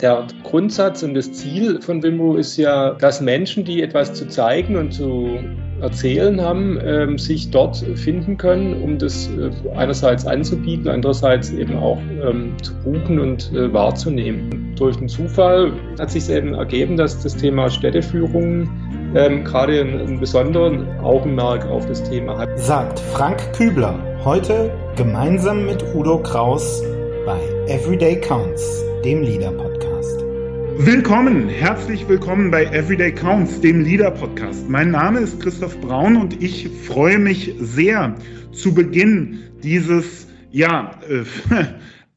Der Grundsatz und das Ziel von Wimru ist ja, dass Menschen, die etwas zu zeigen und zu erzählen haben, ähm, sich dort finden können, um das äh, einerseits anzubieten, andererseits eben auch ähm, zu buchen und äh, wahrzunehmen. Durch den Zufall hat sich eben ergeben, dass das Thema Städteführung ähm, gerade einen, besonderen Augenmerk auf das Thema hat. Sagt Frank Kübler heute gemeinsam mit Udo Kraus bei Everyday Counts, dem Leader Podcast. Willkommen, herzlich willkommen bei Everyday Counts, dem Leader Podcast. Mein Name ist Christoph Braun und ich freue mich sehr zu Beginn dieses ja äh,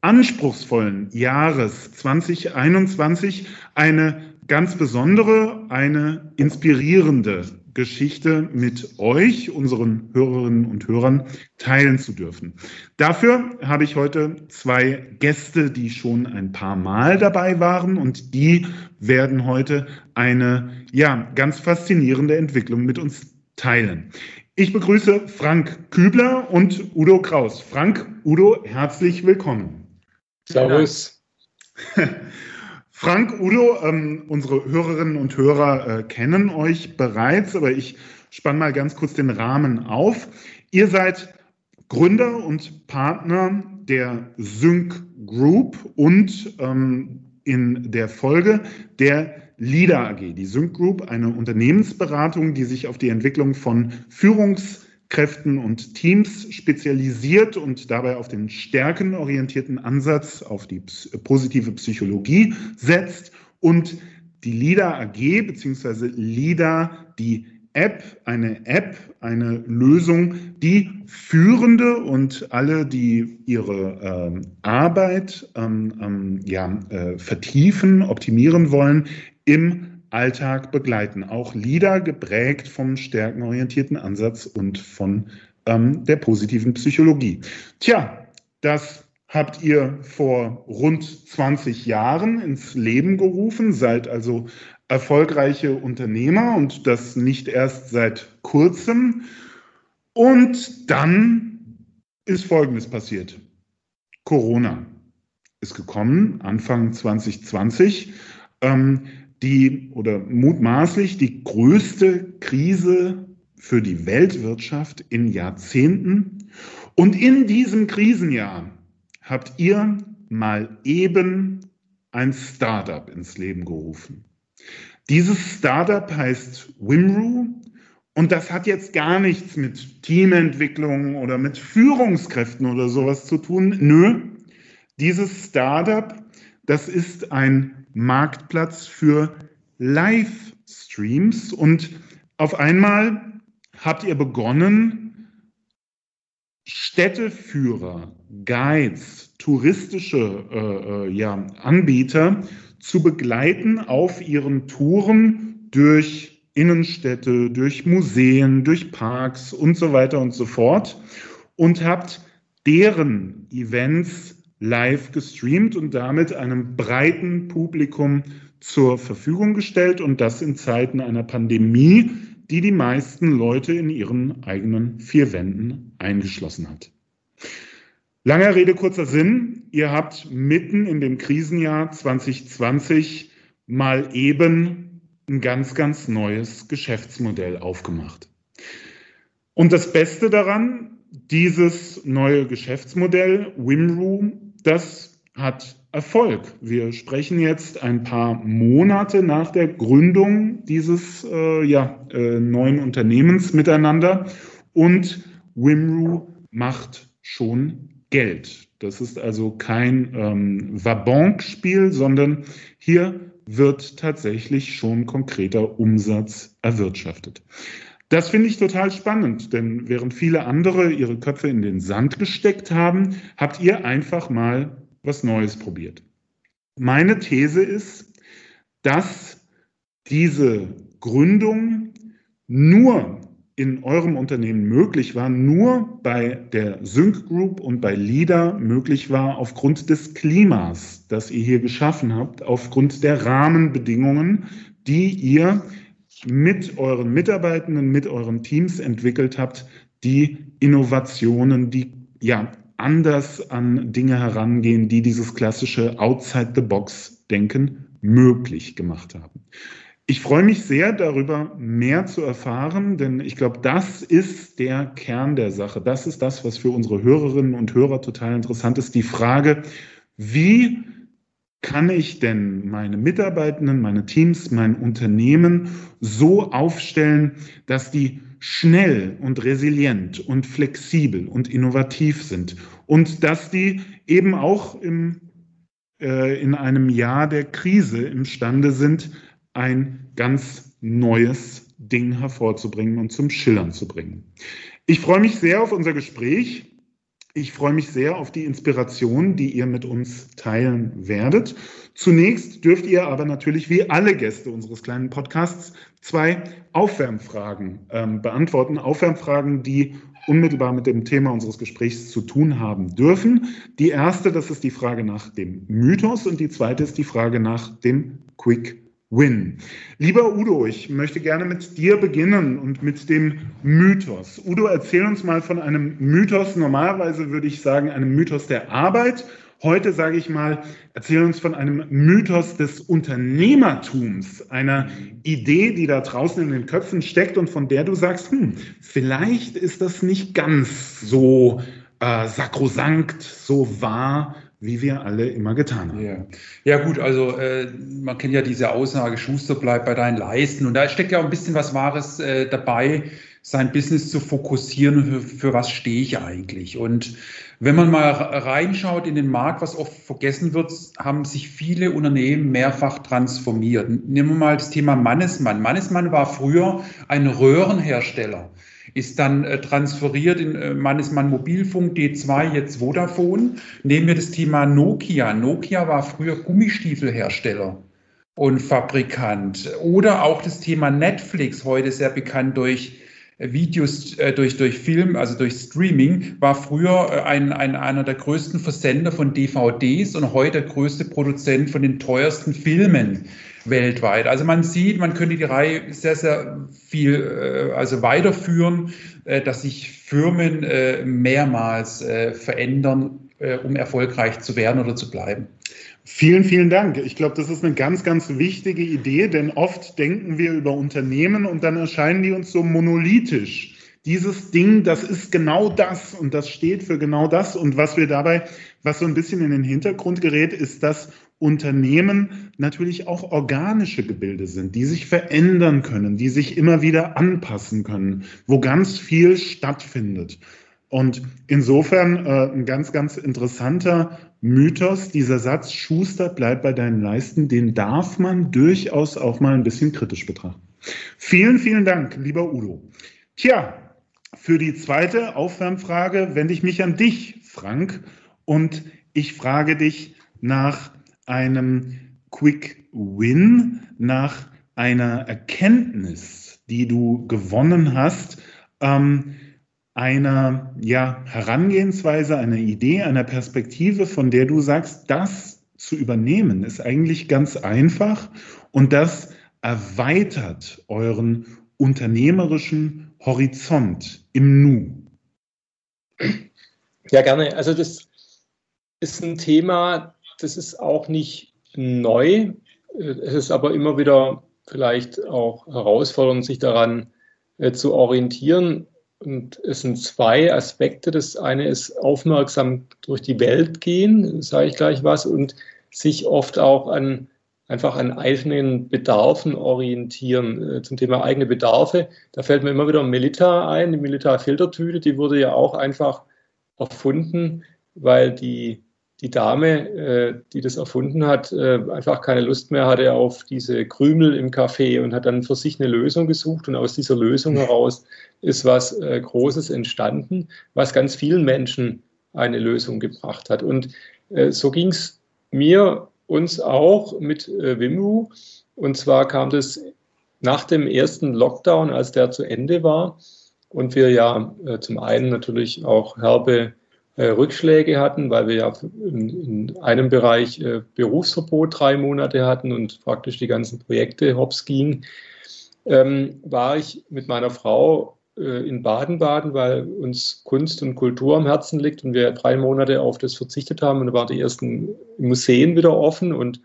anspruchsvollen Jahres 2021 eine ganz besondere, eine inspirierende Geschichte mit euch, unseren Hörerinnen und Hörern, teilen zu dürfen. Dafür habe ich heute zwei Gäste, die schon ein paar Mal dabei waren und die werden heute eine, ja, ganz faszinierende Entwicklung mit uns teilen. Ich begrüße Frank Kübler und Udo Kraus. Frank, Udo, herzlich willkommen. Servus. Frank, Udo, ähm, unsere Hörerinnen und Hörer äh, kennen euch bereits, aber ich spanne mal ganz kurz den Rahmen auf. Ihr seid Gründer und Partner der Sync Group und ähm, in der Folge der LIDA AG. Die Sync Group, eine Unternehmensberatung, die sich auf die Entwicklung von Führungs- Kräften und Teams spezialisiert und dabei auf den stärkenorientierten Ansatz, auf die positive Psychologie setzt und die LIDA AG bzw. LIDA, die App, eine App, eine Lösung, die Führende und alle, die ihre ähm, Arbeit ähm, ähm, ja, äh, vertiefen, optimieren wollen, im Alltag begleiten. Auch Lieder geprägt vom stärkenorientierten Ansatz und von ähm, der positiven Psychologie. Tja, das habt ihr vor rund 20 Jahren ins Leben gerufen, seid also erfolgreiche Unternehmer und das nicht erst seit kurzem. Und dann ist Folgendes passiert. Corona ist gekommen, Anfang 2020. Ähm, die oder mutmaßlich die größte Krise für die Weltwirtschaft in Jahrzehnten. Und in diesem Krisenjahr habt ihr mal eben ein Startup ins Leben gerufen. Dieses Startup heißt Wimru und das hat jetzt gar nichts mit Teamentwicklung oder mit Führungskräften oder sowas zu tun. Nö, dieses Startup, das ist ein Marktplatz für Livestreams. Und auf einmal habt ihr begonnen, Städteführer, Guides, touristische äh, äh, ja, Anbieter zu begleiten auf ihren Touren durch Innenstädte, durch Museen, durch Parks und so weiter und so fort und habt deren Events live gestreamt und damit einem breiten Publikum zur Verfügung gestellt und das in Zeiten einer Pandemie, die die meisten Leute in ihren eigenen vier Wänden eingeschlossen hat. Langer Rede, kurzer Sinn. Ihr habt mitten in dem Krisenjahr 2020 mal eben ein ganz, ganz neues Geschäftsmodell aufgemacht. Und das Beste daran, dieses neue Geschäftsmodell, Wimroom, das hat Erfolg. Wir sprechen jetzt ein paar Monate nach der Gründung dieses äh, ja, äh, neuen Unternehmens miteinander und Wimru macht schon Geld. Das ist also kein ähm, Vabank-Spiel, sondern hier wird tatsächlich schon konkreter Umsatz erwirtschaftet. Das finde ich total spannend, denn während viele andere ihre Köpfe in den Sand gesteckt haben, habt ihr einfach mal was Neues probiert. Meine These ist, dass diese Gründung nur in eurem Unternehmen möglich war, nur bei der Sync Group und bei LIDA möglich war aufgrund des Klimas, das ihr hier geschaffen habt, aufgrund der Rahmenbedingungen, die ihr mit euren Mitarbeitenden, mit euren Teams entwickelt habt, die Innovationen, die ja anders an Dinge herangehen, die dieses klassische Outside-the-Box-Denken möglich gemacht haben. Ich freue mich sehr darüber, mehr zu erfahren, denn ich glaube, das ist der Kern der Sache. Das ist das, was für unsere Hörerinnen und Hörer total interessant ist. Die Frage, wie kann ich denn meine Mitarbeitenden, meine Teams, mein Unternehmen so aufstellen, dass die schnell und resilient und flexibel und innovativ sind und dass die eben auch im, äh, in einem Jahr der Krise imstande sind, ein ganz neues Ding hervorzubringen und zum Schillern zu bringen. Ich freue mich sehr auf unser Gespräch. Ich freue mich sehr auf die Inspiration, die ihr mit uns teilen werdet. Zunächst dürft ihr aber natürlich wie alle Gäste unseres kleinen Podcasts zwei Aufwärmfragen ähm, beantworten. Aufwärmfragen, die unmittelbar mit dem Thema unseres Gesprächs zu tun haben dürfen. Die erste, das ist die Frage nach dem Mythos und die zweite ist die Frage nach dem Quick Win. Lieber Udo, ich möchte gerne mit dir beginnen und mit dem Mythos. Udo, erzähl uns mal von einem Mythos. Normalerweise würde ich sagen, einem Mythos der Arbeit. Heute sage ich mal, erzähl uns von einem Mythos des Unternehmertums, einer Idee, die da draußen in den Köpfen steckt und von der du sagst, hm, vielleicht ist das nicht ganz so äh, sakrosankt, so wahr, wie wir alle immer getan haben. Ja, ja gut, also äh, man kennt ja diese Aussage, Schuster bleibt bei deinen Leisten. Und da steckt ja auch ein bisschen was Wahres äh, dabei, sein Business zu fokussieren, für, für was stehe ich eigentlich. Und wenn man mal reinschaut in den Markt, was oft vergessen wird, haben sich viele Unternehmen mehrfach transformiert. Nehmen wir mal das Thema Mannesmann. Mannesmann war früher ein Röhrenhersteller ist dann äh, transferiert in äh, Mannesmann Mobilfunk, D2, jetzt Vodafone. Nehmen wir das Thema Nokia. Nokia war früher Gummistiefelhersteller und Fabrikant. Oder auch das Thema Netflix, heute sehr bekannt durch äh, Videos, äh, durch, durch Film, also durch Streaming, war früher äh, ein, ein, einer der größten Versender von DVDs und heute der größte Produzent von den teuersten Filmen weltweit. Also man sieht, man könnte die Reihe sehr, sehr viel äh, also weiterführen, äh, dass sich Firmen äh, mehrmals verändern, um erfolgreich zu werden oder zu bleiben. Vielen, vielen Dank. Ich glaube, das ist eine ganz, ganz wichtige Idee, denn oft denken wir über Unternehmen und dann erscheinen die uns so monolithisch dieses Ding, das ist genau das und das steht für genau das. Und was wir dabei, was so ein bisschen in den Hintergrund gerät, ist, dass Unternehmen natürlich auch organische Gebilde sind, die sich verändern können, die sich immer wieder anpassen können, wo ganz viel stattfindet. Und insofern äh, ein ganz, ganz interessanter Mythos, dieser Satz, Schuster, bleib bei deinen Leisten, den darf man durchaus auch mal ein bisschen kritisch betrachten. Vielen, vielen Dank, lieber Udo. Tja, für die zweite Aufwärmfrage wende ich mich an dich, Frank, und ich frage dich nach einem Quick Win, nach einer Erkenntnis, die du gewonnen hast, ähm, einer ja, Herangehensweise, einer Idee, einer Perspektive, von der du sagst, das zu übernehmen, ist eigentlich ganz einfach und das erweitert euren unternehmerischen Horizont im Nu. Ja, gerne. Also das ist ein Thema, das ist auch nicht neu. Es ist aber immer wieder vielleicht auch herausfordernd, sich daran äh, zu orientieren. Und es sind zwei Aspekte. Das eine ist aufmerksam durch die Welt gehen, sage ich gleich was, und sich oft auch an einfach an eigenen Bedarfen orientieren. Äh, zum Thema eigene Bedarfe, da fällt mir immer wieder Melita ein, die Melita-Filtertüte, die wurde ja auch einfach erfunden, weil die, die Dame, äh, die das erfunden hat, äh, einfach keine Lust mehr hatte auf diese Krümel im Kaffee und hat dann für sich eine Lösung gesucht und aus dieser Lösung heraus ist was Großes entstanden, was ganz vielen Menschen eine Lösung gebracht hat. Und so ging es mir uns auch mit äh, Wimru. Und zwar kam das nach dem ersten Lockdown, als der zu Ende war und wir ja äh, zum einen natürlich auch herbe äh, Rückschläge hatten, weil wir ja in, in einem Bereich äh, Berufsverbot drei Monate hatten und praktisch die ganzen Projekte hops gingen, ähm, war ich mit meiner Frau äh, in Baden-Baden, weil uns Kunst und Kultur am Herzen liegt und wir drei Monate auf das verzichtet haben und da waren die ersten Museen wieder offen und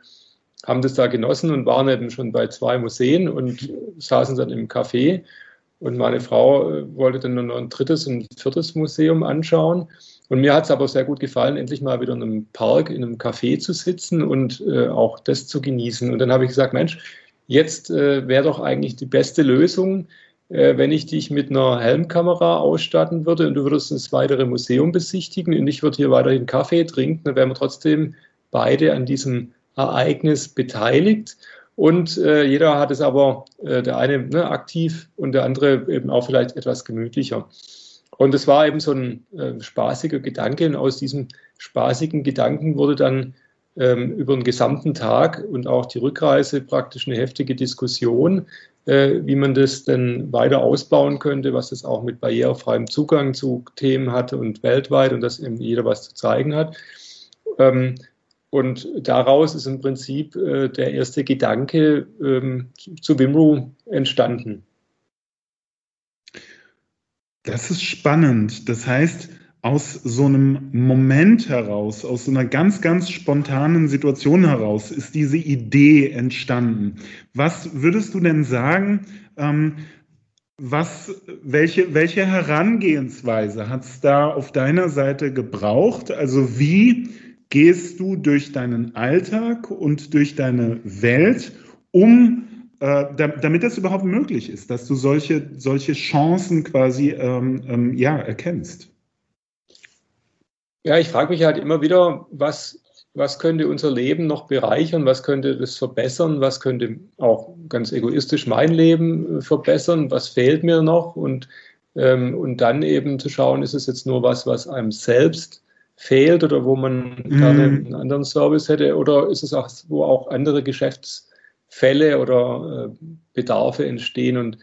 haben das da genossen und waren eben schon bei zwei Museen und saßen dann im Café und meine Frau äh, wollte dann noch ein drittes und viertes Museum anschauen. Und mir hat es aber sehr gut gefallen, endlich mal wieder in einem Park, in einem Café zu sitzen und äh, auch das zu genießen. Und dann habe ich gesagt, Mensch, jetzt äh, wäre doch eigentlich die beste Lösung, äh, wenn ich dich mit einer Helmkamera ausstatten würde und du würdest das weitere Museum besichtigen und ich würde hier weiterhin Kaffee trinken, dann wären wir trotzdem beide an diesem Ereignis beteiligt. Und äh, jeder hat es aber, äh, der eine ne, aktiv und der andere eben auch vielleicht etwas gemütlicher. Und es war eben so ein äh, spaßiger Gedanke. Und aus diesem spaßigen Gedanken wurde dann ähm, über den gesamten Tag und auch die Rückreise praktisch eine heftige Diskussion, äh, wie man das denn weiter ausbauen könnte, was es auch mit barrierefreiem Zugang zu Themen hatte und weltweit und dass eben jeder was zu zeigen hat. Ähm, und daraus ist im Prinzip äh, der erste Gedanke ähm, zu Wimru entstanden. Das ist spannend. Das heißt, aus so einem Moment heraus, aus so einer ganz, ganz spontanen Situation heraus ist diese Idee entstanden. Was würdest du denn sagen, ähm, was, welche, welche Herangehensweise hat es da auf deiner Seite gebraucht? Also wie gehst du durch deinen Alltag und durch deine Welt, um äh, damit das überhaupt möglich ist, dass du solche, solche Chancen quasi ähm, ähm, ja, erkennst? Ja, ich frage mich halt immer wieder, was, was könnte unser Leben noch bereichern, was könnte das verbessern, was könnte auch ganz egoistisch mein Leben äh, verbessern, was fehlt mir noch? Und, ähm, und dann eben zu schauen, ist es jetzt nur was, was einem selbst fehlt oder wo man mhm. gerne einen anderen Service hätte? Oder ist es auch, wo auch andere Geschäftsfälle oder äh, Bedarfe entstehen. Und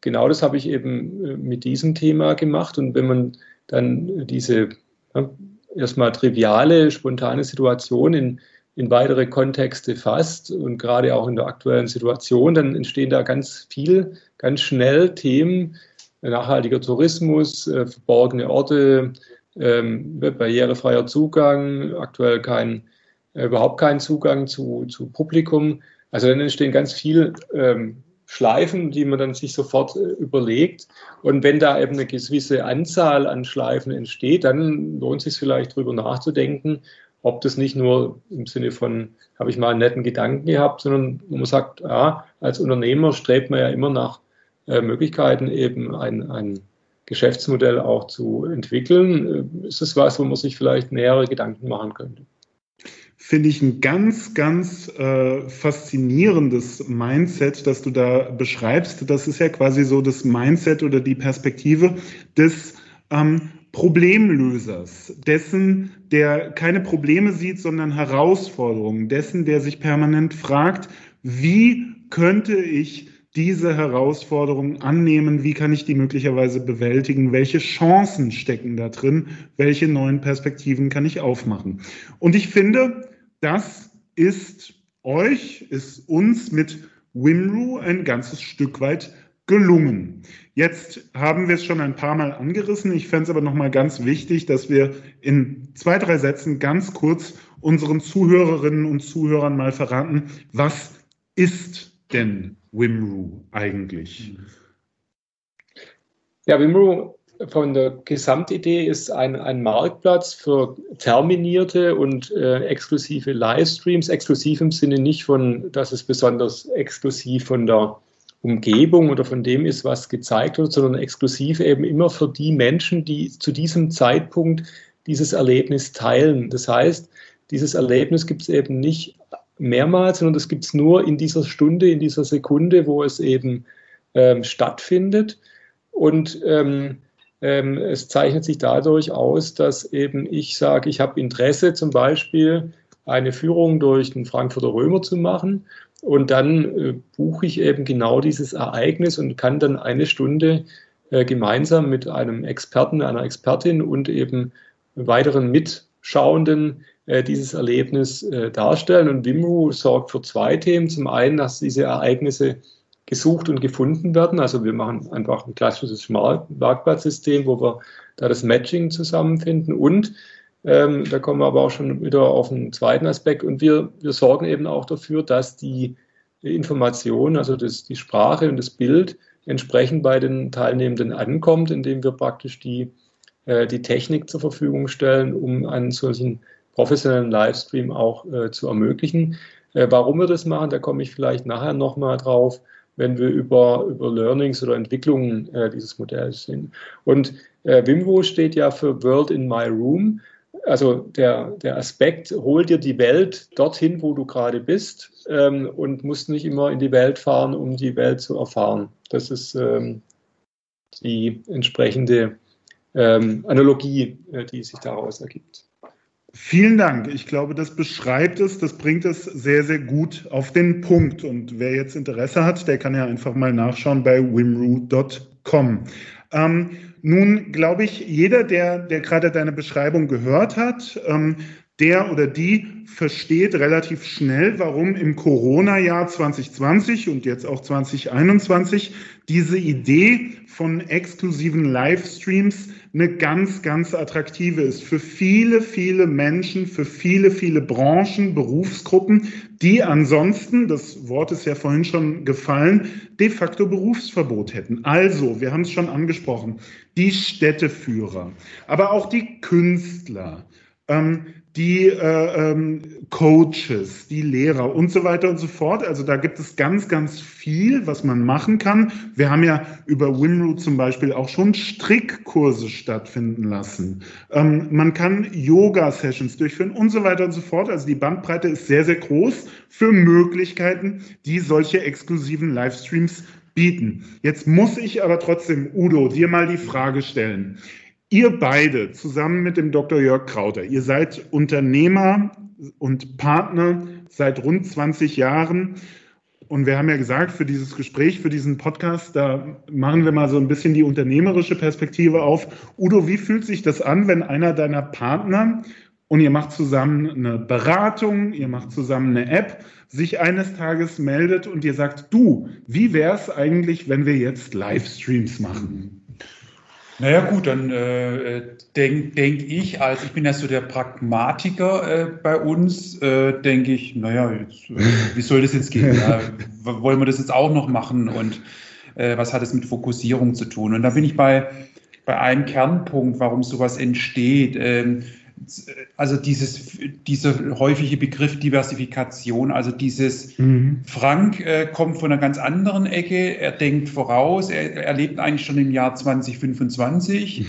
genau das habe ich eben äh, mit diesem Thema gemacht. Und wenn man dann diese ja, erstmal triviale, spontane Situation in, in weitere Kontexte fasst und gerade auch in der aktuellen Situation, dann entstehen da ganz viel, ganz schnell Themen, nachhaltiger Tourismus, äh, verborgene Orte, ähm, barrierefreier Zugang, aktuell kein, äh, überhaupt kein Zugang zu, zu Publikum. Also dann entstehen ganz viele ähm, Schleifen, die man dann sich sofort äh, überlegt. Und wenn da eben eine gewisse Anzahl an Schleifen entsteht, dann lohnt es sich vielleicht darüber nachzudenken, ob das nicht nur im Sinne von, habe ich mal einen netten Gedanken gehabt, sondern man sagt, ja, als Unternehmer strebt man ja immer nach äh, Möglichkeiten, eben ein, ein Geschäftsmodell auch zu entwickeln. Äh, ist es was, wo man sich vielleicht nähere Gedanken machen könnte? Finde ich ein ganz, ganz äh, faszinierendes Mindset, das du da beschreibst. Das ist ja quasi so das Mindset oder die Perspektive des ähm, Problemlösers, dessen, der keine Probleme sieht, sondern Herausforderungen, dessen, der sich permanent fragt, wie könnte ich diese Herausforderungen annehmen? Wie kann ich die möglicherweise bewältigen? Welche Chancen stecken da drin? Welche neuen Perspektiven kann ich aufmachen? Und ich finde, das ist euch, ist uns mit Wimru ein ganzes Stück weit gelungen. Jetzt haben wir es schon ein paar Mal angerissen. Ich fände es aber nochmal ganz wichtig, dass wir in zwei, drei Sätzen ganz kurz unseren Zuhörerinnen und Zuhörern mal verraten, was ist denn Wimru eigentlich? Ja, Wimru von der Gesamtidee ist ein, ein Marktplatz für terminierte und äh, exklusive Livestreams. Exklusiv im Sinne nicht von, dass es besonders exklusiv von der Umgebung oder von dem ist, was gezeigt wird, sondern exklusiv eben immer für die Menschen, die zu diesem Zeitpunkt dieses Erlebnis teilen. Das heißt, dieses Erlebnis gibt es eben nicht mehrmals, sondern das gibt es nur in dieser Stunde, in dieser Sekunde, wo es eben ähm, stattfindet. Und ähm, ähm, es zeichnet sich dadurch aus, dass eben ich sage, ich habe Interesse zum Beispiel eine Führung durch den Frankfurter Römer zu machen und dann äh, buche ich eben genau dieses Ereignis und kann dann eine Stunde äh, gemeinsam mit einem Experten, einer Expertin und eben weiteren Mitschauenden äh, dieses Erlebnis äh, darstellen. Und Wimru sorgt für zwei Themen. Zum einen, dass diese Ereignisse gesucht und gefunden werden. Also wir machen einfach ein klassisches Marktplatzsystem, wo wir da das Matching zusammenfinden und ähm, da kommen wir aber auch schon wieder auf einen zweiten Aspekt und wir, wir sorgen eben auch dafür, dass die Information, also das, die Sprache und das Bild entsprechend bei den Teilnehmenden ankommt, indem wir praktisch die, äh, die Technik zur Verfügung stellen, um einen solchen professionellen Livestream auch äh, zu ermöglichen. Äh, warum wir das machen, da komme ich vielleicht nachher nochmal drauf wenn wir über, über Learnings oder Entwicklungen äh, dieses Modells sind. Und äh, Wimwo steht ja für World in My Room. Also der, der Aspekt, hol dir die Welt dorthin, wo du gerade bist ähm, und musst nicht immer in die Welt fahren, um die Welt zu erfahren. Das ist ähm, die entsprechende ähm, Analogie, äh, die sich daraus ergibt. Vielen Dank. Ich glaube, das beschreibt es, das bringt es sehr, sehr gut auf den Punkt. Und wer jetzt Interesse hat, der kann ja einfach mal nachschauen bei wimru.com. Ähm, nun glaube ich, jeder, der, der gerade deine Beschreibung gehört hat, ähm, der oder die versteht relativ schnell, warum im Corona-Jahr 2020 und jetzt auch 2021 diese Idee von exklusiven Livestreams eine ganz, ganz attraktive ist für viele, viele Menschen, für viele, viele Branchen, Berufsgruppen, die ansonsten, das Wort ist ja vorhin schon gefallen, de facto Berufsverbot hätten. Also, wir haben es schon angesprochen, die Städteführer, aber auch die Künstler, ähm, die äh, ähm, Coaches, die Lehrer und so weiter und so fort. Also da gibt es ganz, ganz viel, was man machen kann. Wir haben ja über Winroot zum Beispiel auch schon Strickkurse stattfinden lassen. Ähm, man kann Yoga-Sessions durchführen und so weiter und so fort. Also die Bandbreite ist sehr, sehr groß für Möglichkeiten, die solche exklusiven Livestreams bieten. Jetzt muss ich aber trotzdem, Udo, dir mal die Frage stellen. Ihr beide zusammen mit dem Dr. Jörg Krauter, ihr seid Unternehmer und Partner seit rund 20 Jahren. Und wir haben ja gesagt, für dieses Gespräch, für diesen Podcast, da machen wir mal so ein bisschen die unternehmerische Perspektive auf. Udo, wie fühlt sich das an, wenn einer deiner Partner und ihr macht zusammen eine Beratung, ihr macht zusammen eine App, sich eines Tages meldet und ihr sagt, du, wie wäre es eigentlich, wenn wir jetzt Livestreams machen? Naja gut, dann äh, denke denk ich, als ich bin ja so der Pragmatiker äh, bei uns, äh, denke ich, naja, jetzt, äh, wie soll das jetzt gehen? Ja, wollen wir das jetzt auch noch machen und äh, was hat es mit Fokussierung zu tun? Und da bin ich bei, bei einem Kernpunkt, warum sowas entsteht. Ähm, also dieses, dieser häufige Begriff Diversifikation, also dieses mhm. Frank äh, kommt von einer ganz anderen Ecke, er denkt voraus, er, er lebt eigentlich schon im Jahr 2025.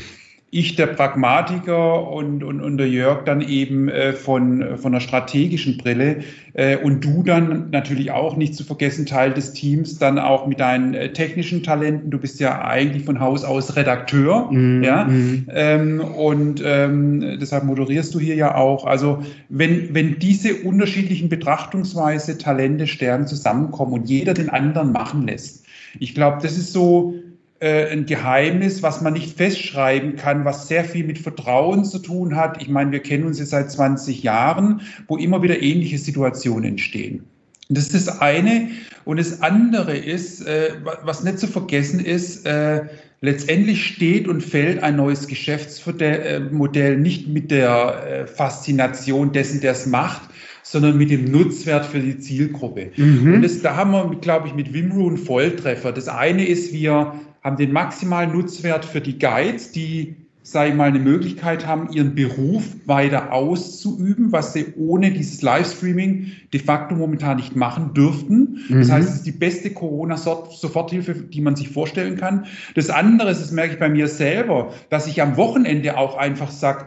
Ich der Pragmatiker und, und, und der Jörg dann eben äh, von, von einer strategischen Brille äh, und du dann natürlich auch nicht zu vergessen Teil des Teams, dann auch mit deinen äh, technischen Talenten. Du bist ja eigentlich von Haus aus Redakteur, mm, ja, mm. Ähm, und ähm, deshalb moderierst du hier ja auch. Also wenn, wenn diese unterschiedlichen Betrachtungsweise, Talente, Stärken zusammenkommen und jeder den anderen machen lässt, ich glaube, das ist so äh, ein Geheimnis, was man nicht festschreiben kann, was sehr viel mit Vertrauen zu tun hat. Ich meine, wir kennen uns jetzt seit 20 Jahren, wo immer wieder ähnliche Situationen entstehen. Und das ist das eine. Und das andere ist, äh, was nicht zu vergessen ist, äh, letztendlich steht und fällt ein neues Geschäftsmodell nicht mit der Faszination dessen, der es macht, sondern mit dem Nutzwert für die Zielgruppe. Mhm. Und das, da haben wir, glaube ich, mit Wimru einen Volltreffer. Das eine ist, wir haben den maximalen Nutzwert für die Guides, die, sage ich mal, eine Möglichkeit haben, ihren Beruf weiter auszuüben, was sie ohne dieses Livestreaming de facto momentan nicht machen dürften. Mhm. Das heißt, es ist die beste Corona-Soforthilfe, die man sich vorstellen kann. Das andere ist, das merke ich bei mir selber, dass ich am Wochenende auch einfach sage,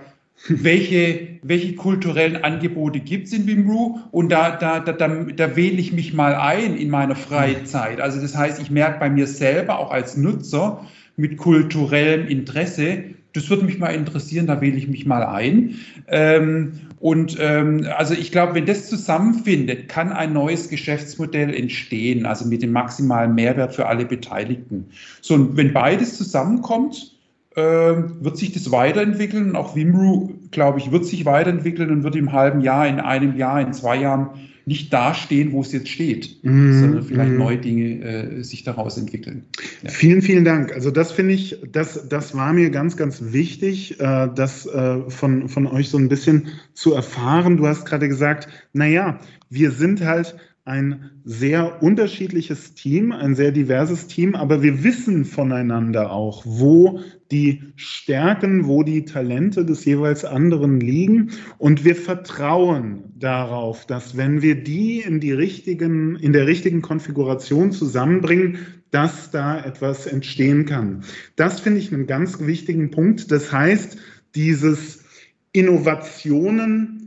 welche, welche kulturellen Angebote gibt es in Wimru und da, da, da, da, da wähle ich mich mal ein in meiner Freizeit. Also das heißt, ich merke bei mir selber auch als Nutzer mit kulturellem Interesse, das würde mich mal interessieren, da wähle ich mich mal ein. Ähm, und ähm, also ich glaube, wenn das zusammenfindet, kann ein neues Geschäftsmodell entstehen, also mit dem maximalen Mehrwert für alle Beteiligten. So, und wenn beides zusammenkommt, wird sich das weiterentwickeln. Auch Wimru, glaube ich, wird sich weiterentwickeln und wird im halben Jahr, in einem Jahr, in zwei Jahren nicht dastehen, wo es jetzt steht, mm, sondern vielleicht mm. neue Dinge äh, sich daraus entwickeln. Ja. Vielen, vielen Dank. Also das finde ich, das, das war mir ganz, ganz wichtig, äh, das äh, von, von euch so ein bisschen zu erfahren. Du hast gerade gesagt, naja, wir sind halt ein sehr unterschiedliches Team, ein sehr diverses Team, aber wir wissen voneinander auch, wo die Stärken, wo die Talente des jeweils anderen liegen und wir vertrauen darauf, dass wenn wir die in die richtigen in der richtigen Konfiguration zusammenbringen, dass da etwas entstehen kann. Das finde ich einen ganz wichtigen Punkt. Das heißt, dieses Innovationen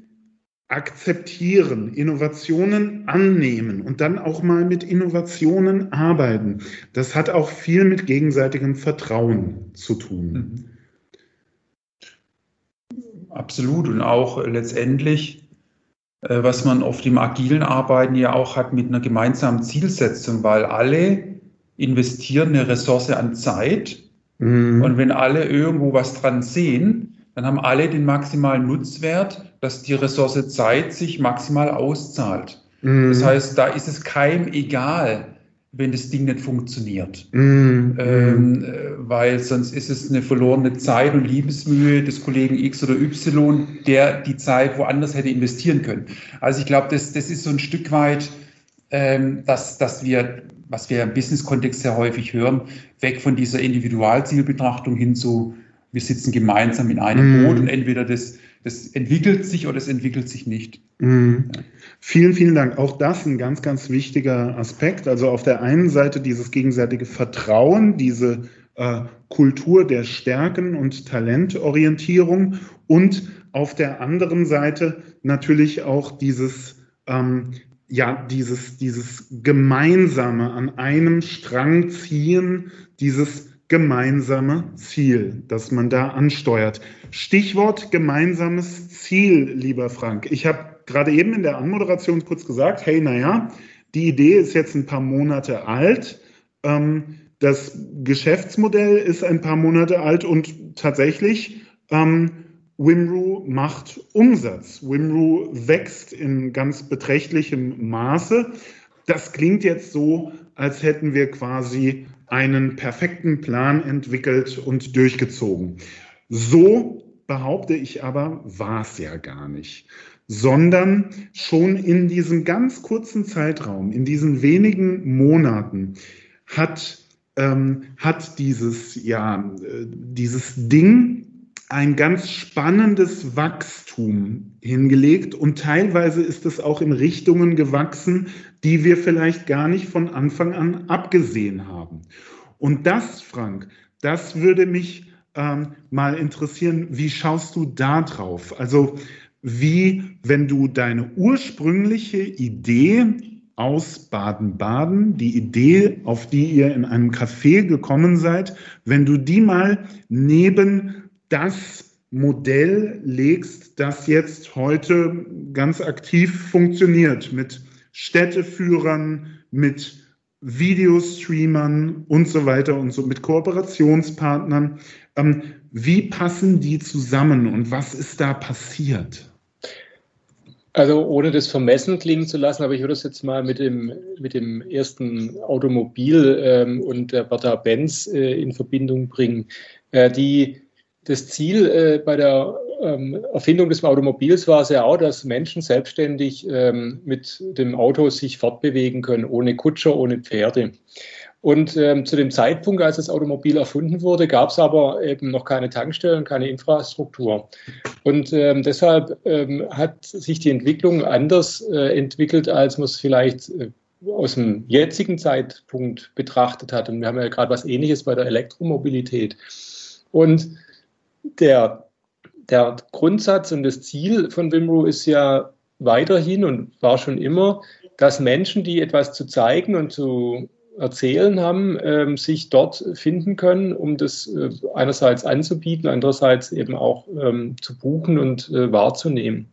akzeptieren, Innovationen annehmen und dann auch mal mit Innovationen arbeiten. Das hat auch viel mit gegenseitigem Vertrauen zu tun. Mhm. Absolut und auch letztendlich, äh, was man oft im agilen Arbeiten ja auch hat mit einer gemeinsamen Zielsetzung, weil alle investieren eine Ressource an Zeit mhm. und wenn alle irgendwo was dran sehen, dann haben alle den maximalen Nutzwert, dass die Ressource Zeit sich maximal auszahlt. Mhm. Das heißt, da ist es keinem egal, wenn das Ding nicht funktioniert. Mhm. Ähm, äh, weil sonst ist es eine verlorene Zeit und Liebesmühe des Kollegen X oder Y, der die Zeit woanders hätte investieren können. Also ich glaube, das, das ist so ein Stück weit, ähm, dass, dass wir, was wir im Business-Kontext sehr häufig hören, weg von dieser Individualzielbetrachtung hin zu wir sitzen gemeinsam in einem mm. Boot und entweder das, das entwickelt sich oder es entwickelt sich nicht. Mm. Ja. Vielen, vielen Dank. Auch das ein ganz, ganz wichtiger Aspekt. Also auf der einen Seite dieses gegenseitige Vertrauen, diese äh, Kultur der Stärken und Talentorientierung und auf der anderen Seite natürlich auch dieses ähm, ja, dieses, dieses gemeinsame an einem Strang ziehen, dieses gemeinsame Ziel, das man da ansteuert. Stichwort gemeinsames Ziel, lieber Frank. Ich habe gerade eben in der Anmoderation kurz gesagt, hey, naja, die Idee ist jetzt ein paar Monate alt. Ähm, das Geschäftsmodell ist ein paar Monate alt und tatsächlich ähm, Wimru macht Umsatz. Wimru wächst in ganz beträchtlichem Maße. Das klingt jetzt so, als hätten wir quasi einen perfekten Plan entwickelt und durchgezogen. So behaupte ich aber, war es ja gar nicht, sondern schon in diesem ganz kurzen Zeitraum, in diesen wenigen Monaten hat, ähm, hat dieses, ja, äh, dieses Ding ein ganz spannendes Wachstum hingelegt und teilweise ist es auch in Richtungen gewachsen, die wir vielleicht gar nicht von Anfang an abgesehen haben. Und das, Frank, das würde mich ähm, mal interessieren, wie schaust du da drauf? Also wie, wenn du deine ursprüngliche Idee aus Baden-Baden, die Idee, auf die ihr in einem Café gekommen seid, wenn du die mal neben das Modell legst, das jetzt heute ganz aktiv funktioniert mit Städteführern, mit Videostreamern und so weiter und so, mit Kooperationspartnern. Ähm, wie passen die zusammen und was ist da passiert? Also ohne das vermessen klingen zu lassen, aber ich würde es jetzt mal mit dem, mit dem ersten Automobil ähm, und der Bertha Benz äh, in Verbindung bringen. Äh, die das Ziel äh, bei der ähm, Erfindung des Automobils war es ja auch, dass Menschen selbstständig ähm, mit dem Auto sich fortbewegen können, ohne Kutscher, ohne Pferde. Und ähm, zu dem Zeitpunkt, als das Automobil erfunden wurde, gab es aber eben noch keine Tankstellen, keine Infrastruktur. Und ähm, deshalb ähm, hat sich die Entwicklung anders äh, entwickelt, als man es vielleicht äh, aus dem jetzigen Zeitpunkt betrachtet hat. Und wir haben ja gerade was Ähnliches bei der Elektromobilität. Und der, der Grundsatz und das Ziel von Wimru ist ja weiterhin und war schon immer, dass Menschen, die etwas zu zeigen und zu erzählen haben, ähm, sich dort finden können, um das äh, einerseits anzubieten, andererseits eben auch ähm, zu buchen und äh, wahrzunehmen.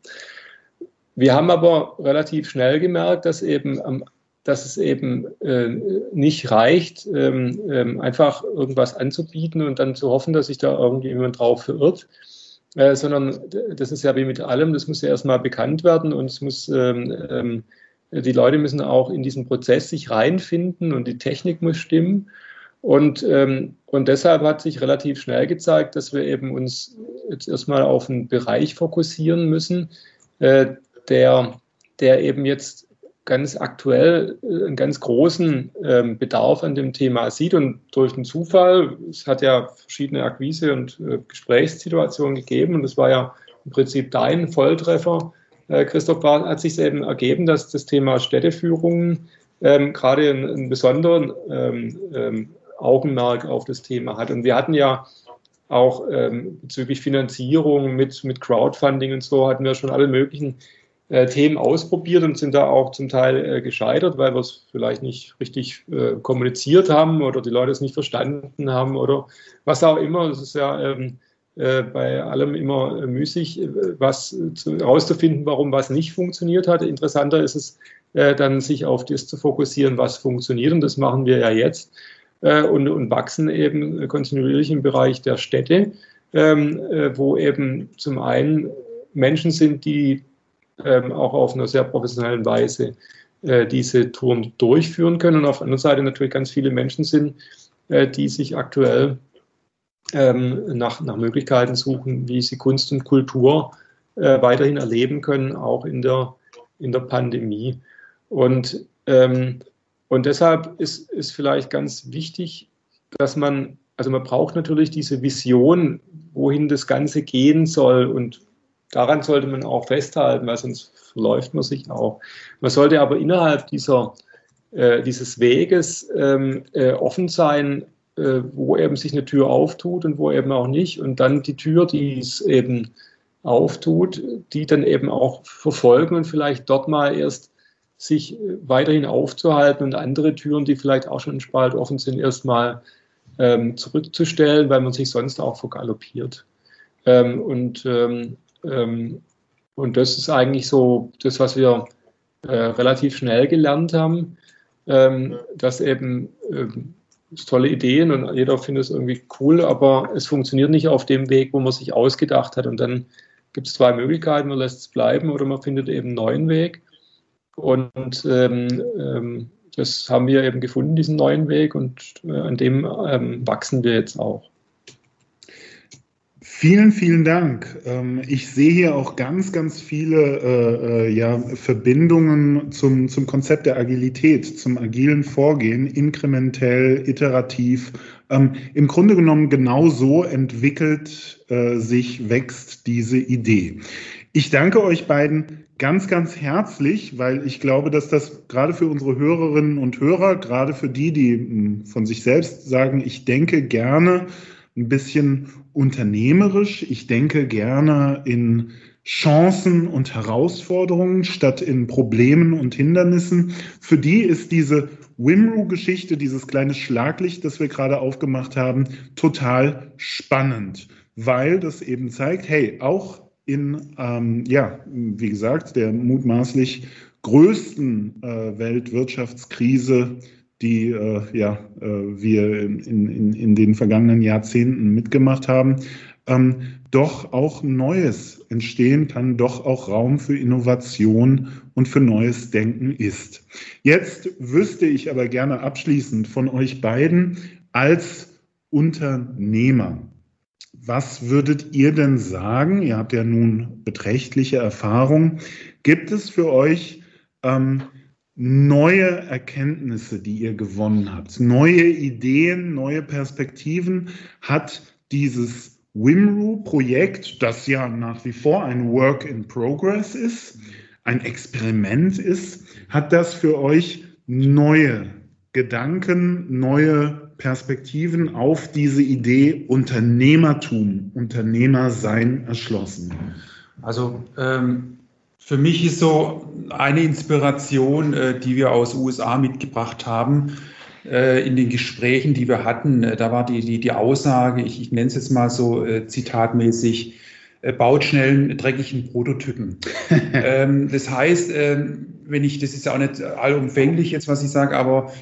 Wir haben aber relativ schnell gemerkt, dass eben am dass es eben äh, nicht reicht, ähm, ähm, einfach irgendwas anzubieten und dann zu hoffen, dass sich da irgendjemand drauf verirrt, äh, sondern das ist ja wie mit allem, das muss ja erstmal bekannt werden und es muss ähm, ähm die Leute müssen auch in diesen Prozess sich reinfinden und die Technik muss stimmen. Und, ähm, und deshalb hat sich relativ schnell gezeigt, dass wir eben uns jetzt erstmal auf einen Bereich fokussieren müssen, äh, der, der eben jetzt ganz aktuell äh, einen ganz großen ähm, Bedarf an dem Thema sieht. Und durch den Zufall, es hat ja verschiedene Akquise- und äh, Gesprächssituationen gegeben und das war ja im Prinzip dein Volltreffer, äh, Christoph, war, hat sich eben ergeben, dass das Thema Städteführung ähm, gerade einen, einen besonderen ähm, ähm, Augenmerk auf das Thema hat. Und wir hatten ja auch ähm, bezüglich Finanzierung mit, mit Crowdfunding und so, hatten wir schon alle möglichen äh, Themen ausprobiert und sind da auch zum Teil äh, gescheitert, weil wir es vielleicht nicht richtig äh, kommuniziert haben oder die Leute es nicht verstanden haben oder was auch immer. Das ist ja ähm, äh, bei allem immer äh, müßig, äh, was herauszufinden, warum was nicht funktioniert hat. Interessanter ist es, dann sich auf das zu fokussieren, was funktioniert. Und das machen wir ja jetzt und, und wachsen eben kontinuierlich im Bereich der Städte, ähm, wo eben zum einen Menschen sind, die ähm, auch auf einer sehr professionellen Weise diese Touren durchführen können. Und auf der anderen Seite natürlich ganz viele Menschen sind, die sich aktuell ähm, nach, nach Möglichkeiten suchen, wie sie Kunst und Kultur äh, weiterhin erleben können, auch in der, in der Pandemie. Und, ähm, und deshalb ist, ist vielleicht ganz wichtig, dass man, also man braucht natürlich diese Vision, wohin das Ganze gehen soll und daran sollte man auch festhalten, weil sonst verläuft man sich auch. Man sollte aber innerhalb dieser, äh, dieses Weges ähm, äh, offen sein, äh, wo eben sich eine Tür auftut und wo eben auch nicht. Und dann die Tür, die es eben auftut, die dann eben auch verfolgen und vielleicht dort mal erst sich äh, weiterhin aufzuhalten und andere Türen, die vielleicht auch schon ein Spalt offen sind, erstmal ähm, zurückzustellen, weil man sich sonst auch vergaloppiert. Ähm, und, ähm, ähm, und das ist eigentlich so das, was wir äh, relativ schnell gelernt haben, ähm, dass eben ähm, tolle Ideen und jeder findet es irgendwie cool, aber es funktioniert nicht auf dem Weg, wo man sich ausgedacht hat. Und dann gibt es zwei Möglichkeiten, man lässt es bleiben oder man findet eben einen neuen Weg. Und ähm, ähm, das haben wir eben gefunden, diesen neuen Weg, und äh, an dem ähm, wachsen wir jetzt auch. Vielen, vielen Dank. Ähm, ich sehe hier auch ganz, ganz viele äh, äh, ja, Verbindungen zum, zum Konzept der Agilität, zum agilen Vorgehen, inkrementell, iterativ. Ähm, Im Grunde genommen genau so entwickelt äh, sich, wächst diese Idee. Ich danke euch beiden ganz, ganz herzlich, weil ich glaube, dass das gerade für unsere Hörerinnen und Hörer, gerade für die, die hm, von sich selbst sagen, ich denke gerne, ein bisschen unternehmerisch. Ich denke gerne in Chancen und Herausforderungen statt in Problemen und Hindernissen. Für die ist diese Wimru-Geschichte, dieses kleine Schlaglicht, das wir gerade aufgemacht haben, total spannend, weil das eben zeigt, hey, auch in, ähm, ja, wie gesagt, der mutmaßlich größten äh, Weltwirtschaftskrise die äh, ja, äh, wir in, in, in den vergangenen Jahrzehnten mitgemacht haben, ähm, doch auch Neues entstehen kann, doch auch Raum für Innovation und für neues Denken ist. Jetzt wüsste ich aber gerne abschließend von euch beiden als Unternehmer. Was würdet ihr denn sagen? Ihr habt ja nun beträchtliche Erfahrung. Gibt es für euch ähm, neue Erkenntnisse, die ihr gewonnen habt, neue Ideen, neue Perspektiven hat dieses WIMRU-Projekt, das ja nach wie vor ein Work in Progress ist, ein Experiment ist, hat das für euch neue Gedanken, neue Perspektiven auf diese Idee Unternehmertum, Unternehmersein erschlossen? Also ähm, für mich ist so eine Inspiration, äh, die wir aus USA mitgebracht haben, äh, in den Gesprächen, die wir hatten, äh, da war die, die, die Aussage, ich, ich nenne es jetzt mal so zitatmäßig, baut schnell einen dreckigen Prototypen. ähm, das heißt, ähm, wenn ich, das ist ja auch nicht allumfänglich jetzt, was ich sage, aber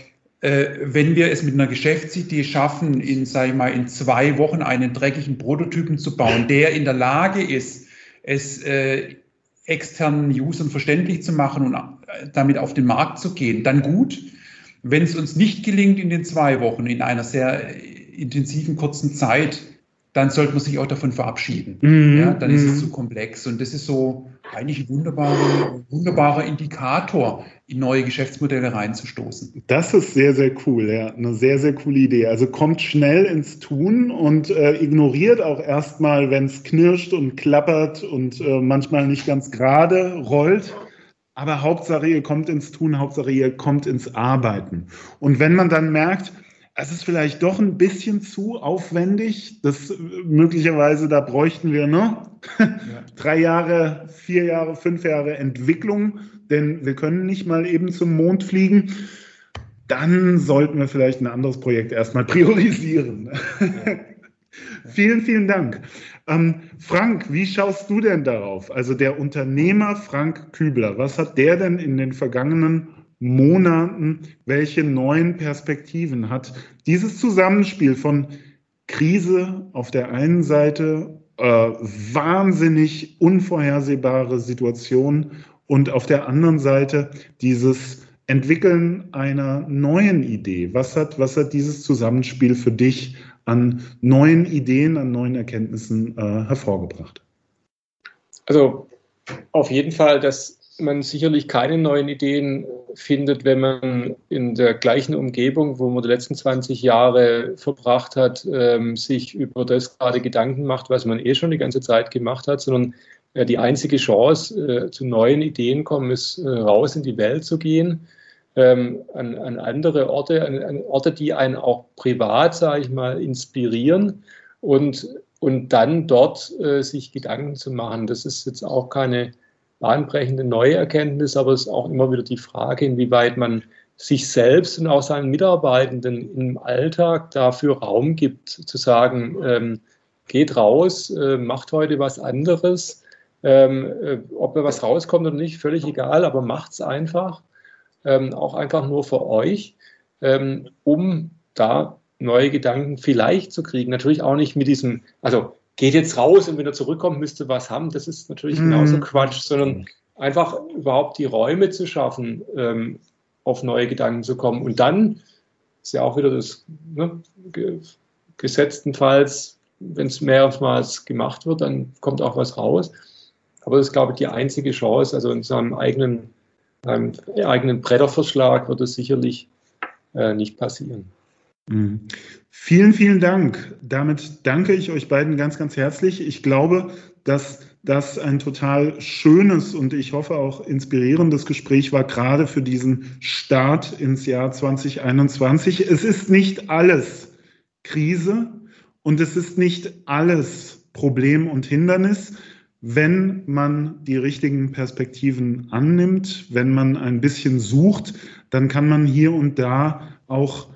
äh, wenn wir es mit einer Geschäftsidee schaffen, in, sag ich mal, in zwei Wochen einen dreckigen Prototypen zu bauen, der in der Lage ist, es äh, externen Usern verständlich zu machen und damit auf den Markt zu gehen, dann gut. Wenn es uns nicht gelingt in den zwei Wochen, in einer sehr intensiven, kurzen Zeit, dann sollte man sich auch davon verabschieden. Mm, ja, dann ist es mhm. zu komplex. Und das ist so eigentlich ein wunderbarer, wunderbarer Indikator, in neue Geschäftsmodelle reinzustoßen. Das ist sehr, sehr cool, ja. Eine sehr, sehr coole Idee. Also kommt schnell ins Tun und äh, ignoriert auch erstmal, wenn es knirscht und klappert und äh, manchmal nicht ganz gerade rollt. Aber Hauptsache, ihr kommt ins Tun, Hauptsache, ihr kommt ins Arbeiten. Und wenn man dann merkt, es ist vielleicht doch ein bisschen zu aufwendig. Das möglicherweise, da bräuchten wir ne? Ja. drei Jahre, vier Jahre, fünf Jahre Entwicklung, denn wir können nicht mal eben zum Mond fliegen. Dann sollten wir vielleicht ein anderes Projekt erstmal priorisieren. Ja. vielen, vielen Dank. Ähm, Frank, wie schaust du denn darauf? Also der Unternehmer Frank Kübler, was hat der denn in den vergangenen Monaten, welche neuen Perspektiven hat dieses Zusammenspiel von Krise auf der einen Seite, äh, wahnsinnig unvorhersehbare Situation und auf der anderen Seite dieses Entwickeln einer neuen Idee. Was hat, was hat dieses Zusammenspiel für dich an neuen Ideen, an neuen Erkenntnissen äh, hervorgebracht? Also auf jeden Fall dass man sicherlich keine neuen Ideen findet, wenn man in der gleichen Umgebung, wo man die letzten 20 Jahre verbracht hat, ähm, sich über das gerade Gedanken macht, was man eh schon die ganze Zeit gemacht hat, sondern äh, die einzige Chance äh, zu neuen Ideen kommen, ist äh, raus in die Welt zu gehen, ähm, an, an, andere Orte, an, an, Orte, die einen auch privat, sage ich mal, inspirieren und, und dann dort äh, sich Gedanken zu machen. Das ist jetzt auch keine bahnbrechende neue Erkenntnis, aber es ist auch immer wieder die Frage, inwieweit man sich selbst und auch seinen Mitarbeitenden im Alltag dafür Raum gibt, zu sagen, ähm, geht raus, äh, macht heute was anderes, ähm, äh, ob da was rauskommt oder nicht, völlig egal, aber macht es einfach, ähm, auch einfach nur für euch, ähm, um da neue Gedanken vielleicht zu kriegen. Natürlich auch nicht mit diesem, also geht jetzt raus und wenn er zurückkommt, müsste was haben. Das ist natürlich mhm. genauso Quatsch, sondern einfach überhaupt die Räume zu schaffen, ähm, auf neue Gedanken zu kommen. Und dann ist ja auch wieder das ne, gesetztenfalls, wenn es mehrmals gemacht wird, dann kommt auch was raus. Aber das ist, glaube ich, die einzige Chance. Also in seinem eigenen, einem eigenen Bretterverschlag wird es sicherlich äh, nicht passieren. Mhm. Vielen, vielen Dank. Damit danke ich euch beiden ganz, ganz herzlich. Ich glaube, dass das ein total schönes und ich hoffe auch inspirierendes Gespräch war, gerade für diesen Start ins Jahr 2021. Es ist nicht alles Krise und es ist nicht alles Problem und Hindernis. Wenn man die richtigen Perspektiven annimmt, wenn man ein bisschen sucht, dann kann man hier und da auch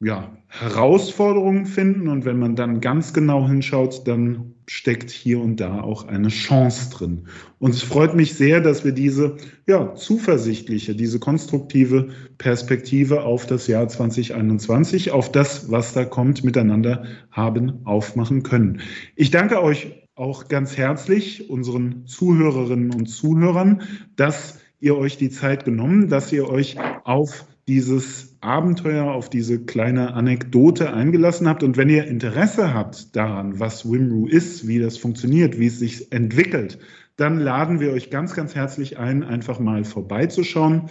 ja, Herausforderungen finden und wenn man dann ganz genau hinschaut, dann steckt hier und da auch eine Chance drin. Und es freut mich sehr, dass wir diese ja, zuversichtliche, diese konstruktive Perspektive auf das Jahr 2021, auf das, was da kommt, miteinander haben aufmachen können. Ich danke euch auch ganz herzlich, unseren Zuhörerinnen und Zuhörern, dass ihr euch die Zeit genommen, dass ihr euch auf dieses Abenteuer, auf diese kleine Anekdote eingelassen habt. Und wenn ihr Interesse habt daran, was Wimru ist, wie das funktioniert, wie es sich entwickelt, dann laden wir euch ganz, ganz herzlich ein, einfach mal vorbeizuschauen.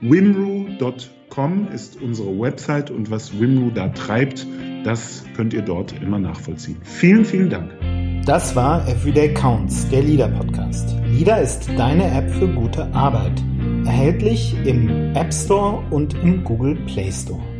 Wimru.com ist unsere Website und was Wimru da treibt, das könnt ihr dort immer nachvollziehen. Vielen, vielen Dank. Das war Everyday Counts, der Leader Podcast. Leader ist deine App für gute Arbeit. Erhältlich im App Store und im Google Play Store.